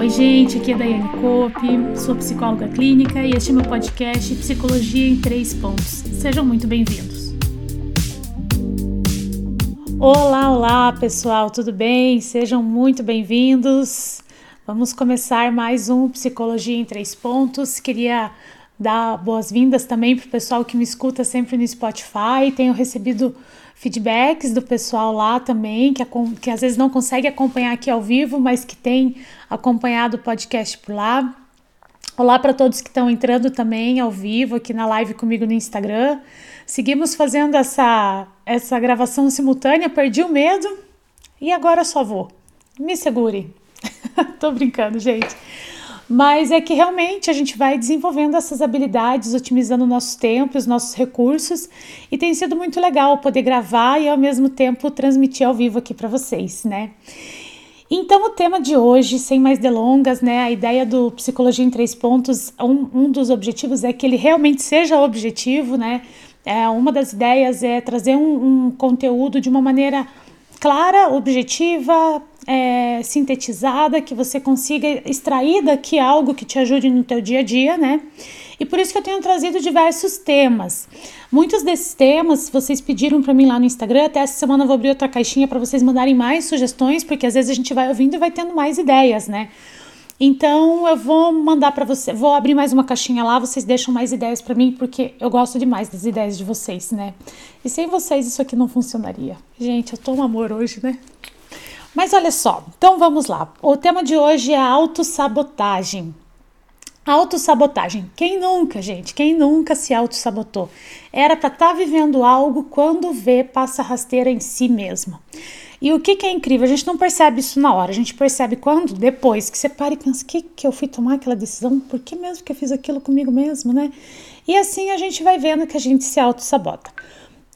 Oi, gente, aqui é Daiane Cope, sou psicóloga clínica e este é meu podcast Psicologia em Três Pontos. Sejam muito bem-vindos. Olá, olá, pessoal, tudo bem? Sejam muito bem-vindos. Vamos começar mais um Psicologia em Três Pontos. Queria dar boas-vindas também para o pessoal que me escuta sempre no Spotify. Tenho recebido feedbacks do pessoal lá também, que, que às vezes não consegue acompanhar aqui ao vivo, mas que tem acompanhado o podcast por lá. Olá para todos que estão entrando também ao vivo aqui na live comigo no Instagram. Seguimos fazendo essa, essa gravação simultânea, perdi o medo e agora só vou. Me segure. Tô brincando, gente. Mas é que realmente a gente vai desenvolvendo essas habilidades, otimizando o nosso tempo, os nossos recursos, e tem sido muito legal poder gravar e ao mesmo tempo transmitir ao vivo aqui para vocês, né? Então, o tema de hoje, sem mais delongas, né? A ideia do Psicologia em Três Pontos, um, um dos objetivos é que ele realmente seja objetivo, né? É, uma das ideias é trazer um, um conteúdo de uma maneira clara, objetiva, é, sintetizada, que você consiga extrair daqui algo que te ajude no teu dia a dia, né? E por isso que eu tenho trazido diversos temas. Muitos desses temas vocês pediram para mim lá no Instagram. Até essa semana eu vou abrir outra caixinha para vocês mandarem mais sugestões, porque às vezes a gente vai ouvindo e vai tendo mais ideias, né? Então eu vou mandar para você, vou abrir mais uma caixinha lá, vocês deixam mais ideias para mim, porque eu gosto demais das ideias de vocês, né? E sem vocês isso aqui não funcionaria. Gente, eu tô um amor hoje, né? Mas olha só, então vamos lá. O tema de hoje é autossabotagem. Autossabotagem. Quem nunca, gente? Quem nunca se autossabotou? Era para estar tá vivendo algo quando vê passa rasteira em si mesmo. E o que, que, é incrível? A gente não percebe isso na hora, a gente percebe quando? Depois que você para e pensa: que, que eu fui tomar aquela decisão? Por que mesmo que eu fiz aquilo comigo mesmo, né? E assim a gente vai vendo que a gente se auto-sabota.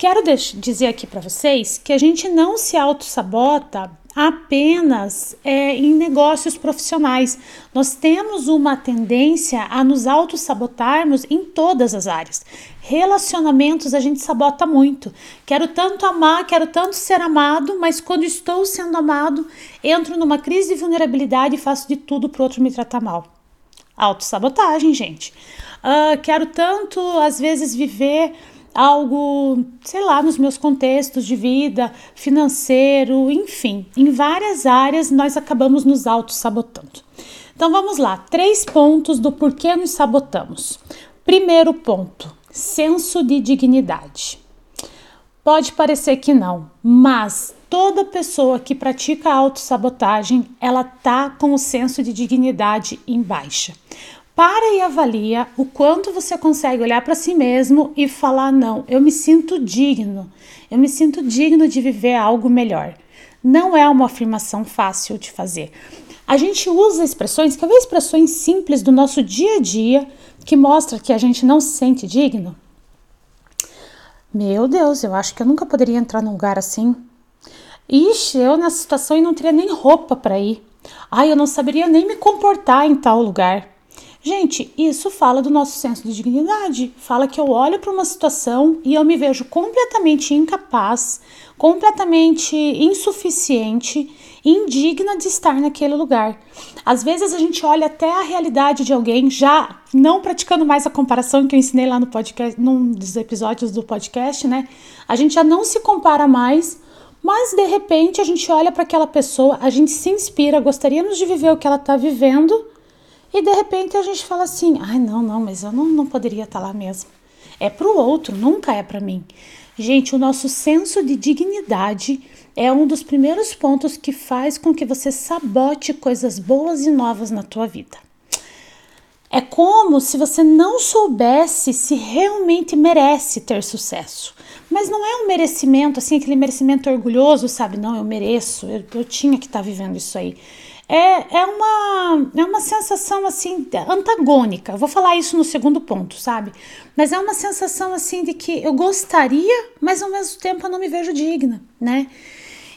Quero dizer aqui para vocês que a gente não se auto-sabota apenas é, em negócios profissionais. Nós temos uma tendência a nos auto-sabotarmos em todas as áreas. Relacionamentos a gente sabota muito. Quero tanto amar, quero tanto ser amado, mas quando estou sendo amado, entro numa crise de vulnerabilidade e faço de tudo para o outro me tratar mal. Autossabotagem, gente. Uh, quero tanto, às vezes, viver algo, sei lá, nos meus contextos de vida, financeiro, enfim, em várias áreas nós acabamos nos auto-sabotando. Então vamos lá, três pontos do porquê nos sabotamos. Primeiro ponto, senso de dignidade. Pode parecer que não, mas toda pessoa que pratica autossabotagem, ela tá com o senso de dignidade em baixa para e avalia o quanto você consegue olhar para si mesmo e falar: não, eu me sinto digno, eu me sinto digno de viver algo melhor. Não é uma afirmação fácil de fazer. A gente usa expressões, quer ver expressões simples do nosso dia a dia que mostra que a gente não se sente digno? Meu Deus, eu acho que eu nunca poderia entrar num lugar assim. Ixi, eu nessa situação e não teria nem roupa para ir. Ai, eu não saberia nem me comportar em tal lugar. Gente, isso fala do nosso senso de dignidade. Fala que eu olho para uma situação e eu me vejo completamente incapaz, completamente insuficiente, indigna de estar naquele lugar. Às vezes a gente olha até a realidade de alguém, já não praticando mais a comparação que eu ensinei lá no podcast, num dos episódios do podcast, né? A gente já não se compara mais. Mas de repente a gente olha para aquela pessoa, a gente se inspira, gostaríamos de viver o que ela está vivendo, e de repente a gente fala assim: ai, não, não, mas eu não, não poderia estar lá mesmo. É para o outro, nunca é para mim. Gente, o nosso senso de dignidade é um dos primeiros pontos que faz com que você sabote coisas boas e novas na tua vida. É como se você não soubesse se realmente merece ter sucesso. Mas não é um merecimento, assim, aquele merecimento orgulhoso, sabe? Não, eu mereço, eu, eu tinha que estar tá vivendo isso aí é, é, uma, é uma sensação assim antagônica. Vou falar isso no segundo ponto, sabe? Mas é uma sensação assim de que eu gostaria, mas ao mesmo tempo eu não me vejo digna, né?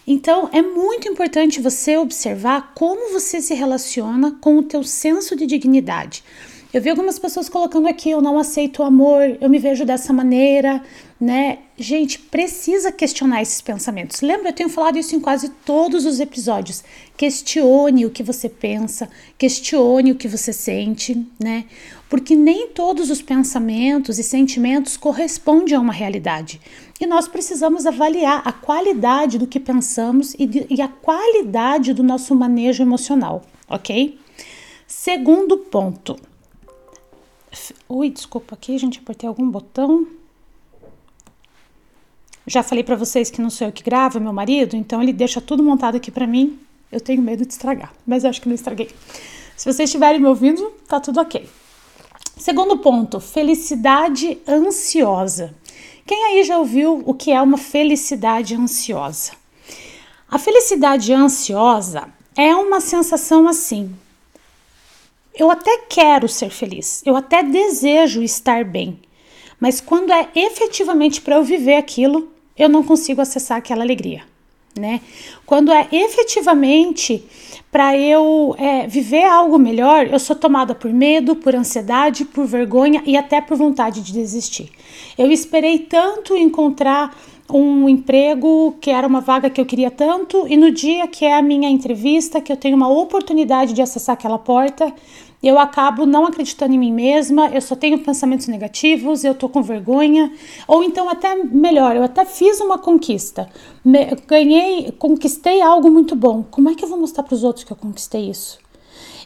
Então é muito importante você observar como você se relaciona com o teu senso de dignidade. Eu vi algumas pessoas colocando aqui: eu não aceito o amor, eu me vejo dessa maneira, né? Gente, precisa questionar esses pensamentos. Lembra, eu tenho falado isso em quase todos os episódios. Questione o que você pensa, questione o que você sente, né? Porque nem todos os pensamentos e sentimentos correspondem a uma realidade. E nós precisamos avaliar a qualidade do que pensamos e, de, e a qualidade do nosso manejo emocional, ok? Segundo ponto. Ui, desculpa aqui, gente, apertei algum botão. Já falei para vocês que não sou eu que gravo, é meu marido, então ele deixa tudo montado aqui para mim. Eu tenho medo de estragar, mas acho que não estraguei. Se vocês estiverem me ouvindo, tá tudo ok. Segundo ponto, felicidade ansiosa. Quem aí já ouviu o que é uma felicidade ansiosa? A felicidade ansiosa é uma sensação assim. Eu até quero ser feliz, eu até desejo estar bem, mas quando é efetivamente para eu viver aquilo, eu não consigo acessar aquela alegria, né? Quando é efetivamente para eu é, viver algo melhor, eu sou tomada por medo, por ansiedade, por vergonha e até por vontade de desistir. Eu esperei tanto encontrar um emprego que era uma vaga que eu queria tanto, e no dia que é a minha entrevista, que eu tenho uma oportunidade de acessar aquela porta, eu acabo não acreditando em mim mesma, eu só tenho pensamentos negativos, eu tô com vergonha, ou então até melhor, eu até fiz uma conquista, me, ganhei, conquistei algo muito bom. Como é que eu vou mostrar para os outros que eu conquistei isso?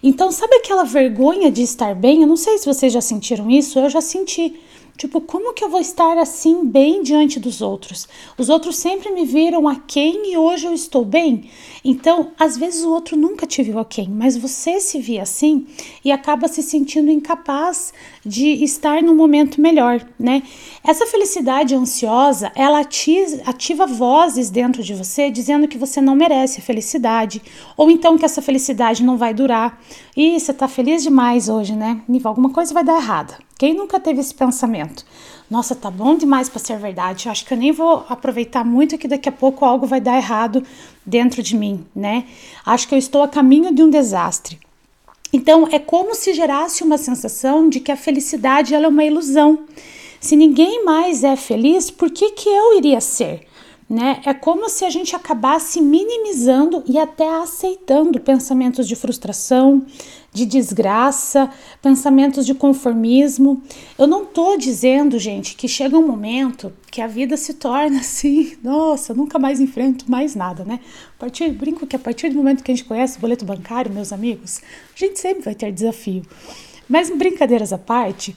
Então, sabe aquela vergonha de estar bem? Eu não sei se vocês já sentiram isso, eu já senti. Tipo, como que eu vou estar assim bem diante dos outros? Os outros sempre me viram a quem e hoje eu estou bem. Então, às vezes o outro nunca te viu a quem, mas você se vê assim e acaba se sentindo incapaz de estar num momento melhor, né? Essa felicidade ansiosa, ela ativa, vozes dentro de você dizendo que você não merece a felicidade, ou então que essa felicidade não vai durar. E você tá feliz demais hoje, né? Alguma coisa vai dar errada. Quem nunca teve esse pensamento? Nossa, tá bom demais para ser verdade. Eu acho que eu nem vou aproveitar muito que daqui a pouco algo vai dar errado dentro de mim, né? Acho que eu estou a caminho de um desastre. Então é como se gerasse uma sensação de que a felicidade ela é uma ilusão. Se ninguém mais é feliz, por que que eu iria ser? Né? É como se a gente acabasse minimizando e até aceitando pensamentos de frustração, de desgraça, pensamentos de conformismo. Eu não tô dizendo, gente, que chega um momento que a vida se torna assim, nossa, nunca mais enfrento mais nada, né? A partir, brinco que a partir do momento que a gente conhece o boleto bancário, meus amigos, a gente sempre vai ter desafio. Mas brincadeiras à parte,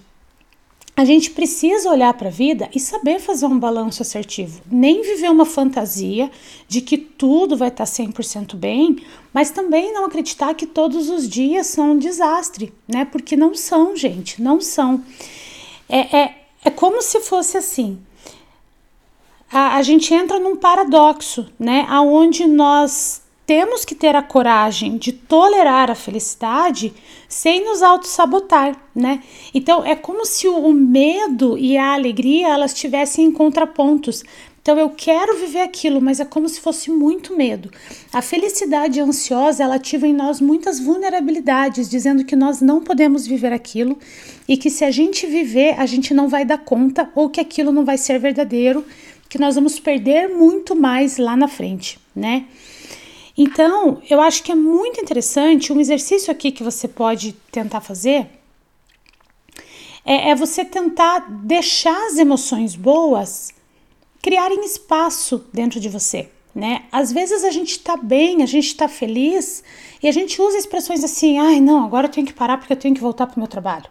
a gente precisa olhar para a vida e saber fazer um balanço assertivo. Nem viver uma fantasia de que tudo vai estar 100% bem, mas também não acreditar que todos os dias são um desastre, né? Porque não são, gente, não são. É, é, é como se fosse assim. A, a gente entra num paradoxo, né? Aonde nós temos que ter a coragem de tolerar a felicidade sem nos auto-sabotar, né? Então é como se o medo e a alegria elas tivessem em contrapontos. Então eu quero viver aquilo, mas é como se fosse muito medo. A felicidade ansiosa, ela ativa em nós muitas vulnerabilidades, dizendo que nós não podemos viver aquilo e que se a gente viver, a gente não vai dar conta ou que aquilo não vai ser verdadeiro, que nós vamos perder muito mais lá na frente, né? Então, eu acho que é muito interessante um exercício aqui que você pode tentar fazer. É, é você tentar deixar as emoções boas criarem espaço dentro de você, né? Às vezes a gente tá bem, a gente tá feliz e a gente usa expressões assim: ai, não, agora eu tenho que parar porque eu tenho que voltar pro meu trabalho.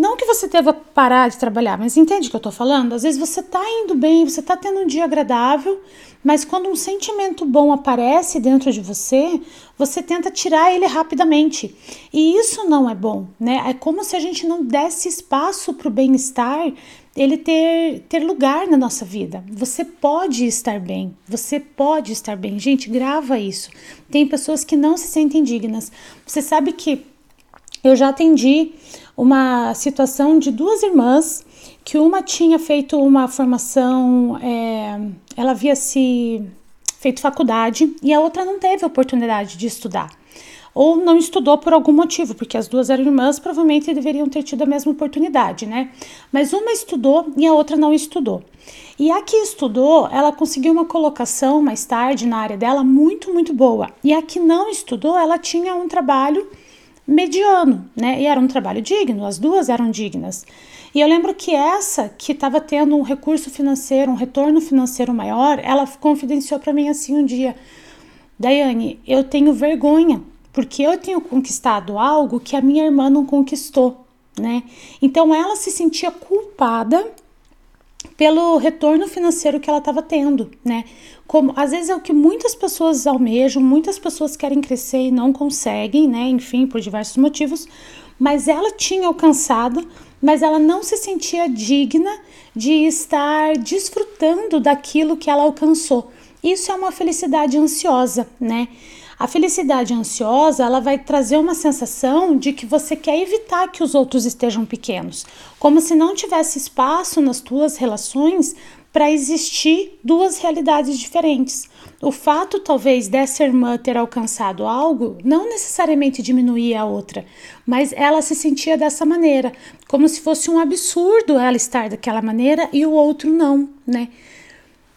Não que você deva parar de trabalhar, mas entende o que eu tô falando? Às vezes você tá indo bem, você tá tendo um dia agradável, mas quando um sentimento bom aparece dentro de você, você tenta tirar ele rapidamente. E isso não é bom, né? É como se a gente não desse espaço para o bem-estar ele ter, ter lugar na nossa vida. Você pode estar bem, você pode estar bem. Gente, grava isso. Tem pessoas que não se sentem dignas. Você sabe que eu já atendi uma situação de duas irmãs que uma tinha feito uma formação, é, ela havia se feito faculdade e a outra não teve oportunidade de estudar. ou não estudou por algum motivo, porque as duas eram irmãs, provavelmente deveriam ter tido a mesma oportunidade, né? Mas uma estudou e a outra não estudou. E a que estudou, ela conseguiu uma colocação mais tarde na área dela muito, muito boa. E a que não estudou, ela tinha um trabalho mediano, né? E era um trabalho digno, as duas eram dignas. E eu lembro que essa que estava tendo um recurso financeiro, um retorno financeiro maior, ela confidenciou para mim assim um dia: Daiane, eu tenho vergonha porque eu tenho conquistado algo que a minha irmã não conquistou, né? Então ela se sentia culpada pelo retorno financeiro que ela estava tendo, né? Como às vezes é o que muitas pessoas almejam, muitas pessoas querem crescer e não conseguem, né? Enfim, por diversos motivos, mas ela tinha alcançado, mas ela não se sentia digna de estar desfrutando daquilo que ela alcançou. Isso é uma felicidade ansiosa, né? A felicidade ansiosa, ela vai trazer uma sensação de que você quer evitar que os outros estejam pequenos, como se não tivesse espaço nas tuas relações para existir duas realidades diferentes. O fato, talvez, dessa irmã ter alcançado algo não necessariamente diminuía a outra, mas ela se sentia dessa maneira, como se fosse um absurdo ela estar daquela maneira e o outro não, né?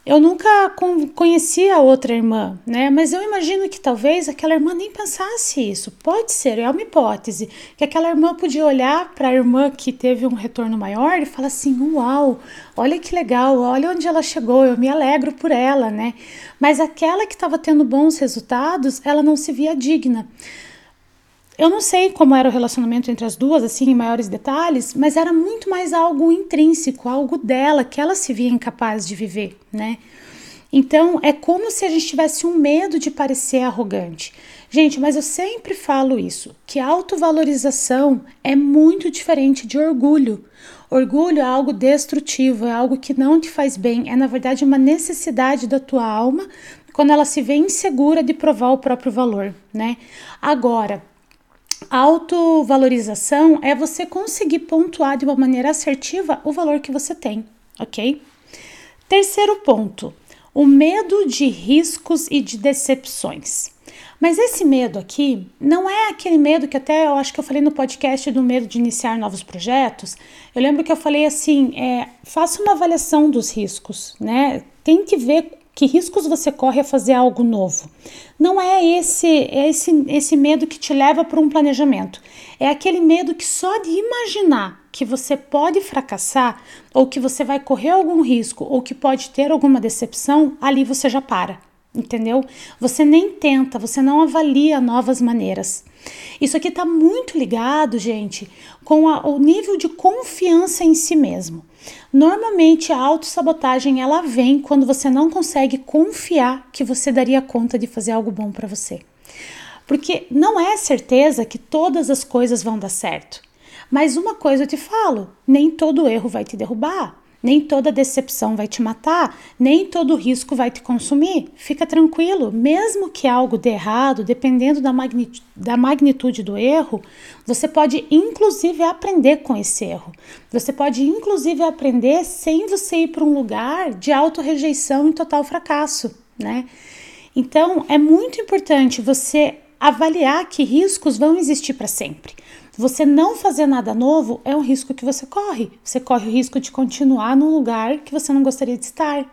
Eu nunca conheci a outra irmã, né? Mas eu imagino que talvez aquela irmã nem pensasse isso. Pode ser, é uma hipótese, que aquela irmã podia olhar para a irmã que teve um retorno maior e falar assim: "Uau, olha que legal, olha onde ela chegou, eu me alegro por ela", né? Mas aquela que estava tendo bons resultados, ela não se via digna. Eu não sei como era o relacionamento entre as duas, assim, em maiores detalhes, mas era muito mais algo intrínseco, algo dela, que ela se via incapaz de viver, né? Então, é como se a gente tivesse um medo de parecer arrogante. Gente, mas eu sempre falo isso, que autovalorização é muito diferente de orgulho. Orgulho é algo destrutivo, é algo que não te faz bem, é na verdade uma necessidade da tua alma quando ela se vê insegura de provar o próprio valor, né? Agora, autovalorização é você conseguir pontuar de uma maneira assertiva o valor que você tem, ok? Terceiro ponto, o medo de riscos e de decepções. Mas esse medo aqui não é aquele medo que até eu acho que eu falei no podcast do medo de iniciar novos projetos. Eu lembro que eu falei assim: é, faça uma avaliação dos riscos, né? Tente ver que riscos você corre a fazer algo novo? Não é esse, é esse, esse medo que te leva para um planejamento. É aquele medo que só de imaginar que você pode fracassar, ou que você vai correr algum risco, ou que pode ter alguma decepção, ali você já para entendeu? Você nem tenta, você não avalia novas maneiras. Isso aqui está muito ligado, gente, com a, o nível de confiança em si mesmo. Normalmente a autossabotagem ela vem quando você não consegue confiar que você daria conta de fazer algo bom para você. Porque não é certeza que todas as coisas vão dar certo. Mas uma coisa eu te falo, nem todo erro vai te derrubar. Nem toda decepção vai te matar, nem todo risco vai te consumir. Fica tranquilo, mesmo que algo dê errado, dependendo da magnitude, da magnitude do erro, você pode inclusive aprender com esse erro. Você pode inclusive aprender sem você ir para um lugar de auto-rejeição e total fracasso, né? Então, é muito importante você avaliar que riscos vão existir para sempre. Você não fazer nada novo é um risco que você corre. Você corre o risco de continuar num lugar que você não gostaria de estar.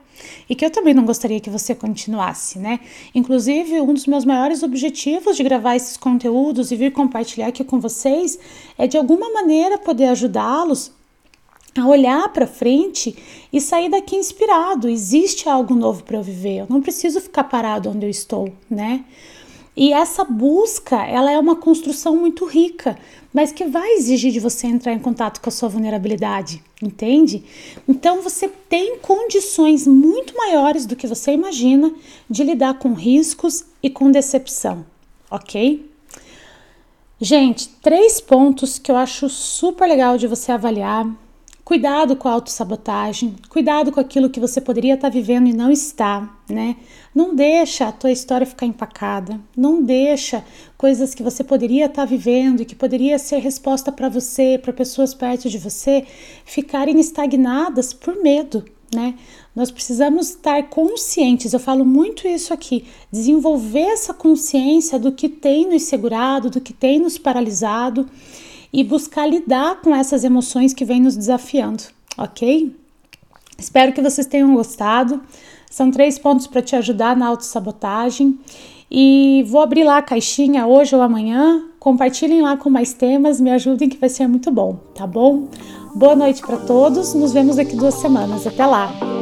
E que eu também não gostaria que você continuasse, né? Inclusive, um dos meus maiores objetivos de gravar esses conteúdos e vir compartilhar aqui com vocês é de alguma maneira poder ajudá-los a olhar para frente e sair daqui inspirado. Existe algo novo para eu viver. Eu não preciso ficar parado onde eu estou, né? E essa busca, ela é uma construção muito rica, mas que vai exigir de você entrar em contato com a sua vulnerabilidade, entende? Então você tem condições muito maiores do que você imagina de lidar com riscos e com decepção, ok? Gente, três pontos que eu acho super legal de você avaliar Cuidado com a autossabotagem, cuidado com aquilo que você poderia estar vivendo e não está, né? Não deixa a tua história ficar empacada, não deixa coisas que você poderia estar vivendo e que poderia ser resposta para você, para pessoas perto de você, ficarem estagnadas por medo, né? Nós precisamos estar conscientes, eu falo muito isso aqui, desenvolver essa consciência do que tem nos segurado, do que tem nos paralisado e buscar lidar com essas emoções que vêm nos desafiando, ok? Espero que vocês tenham gostado. São três pontos para te ajudar na autossabotagem. E vou abrir lá a caixinha hoje ou amanhã. Compartilhem lá com mais temas, me ajudem que vai ser muito bom, tá bom? Boa noite para todos. Nos vemos daqui duas semanas. Até lá.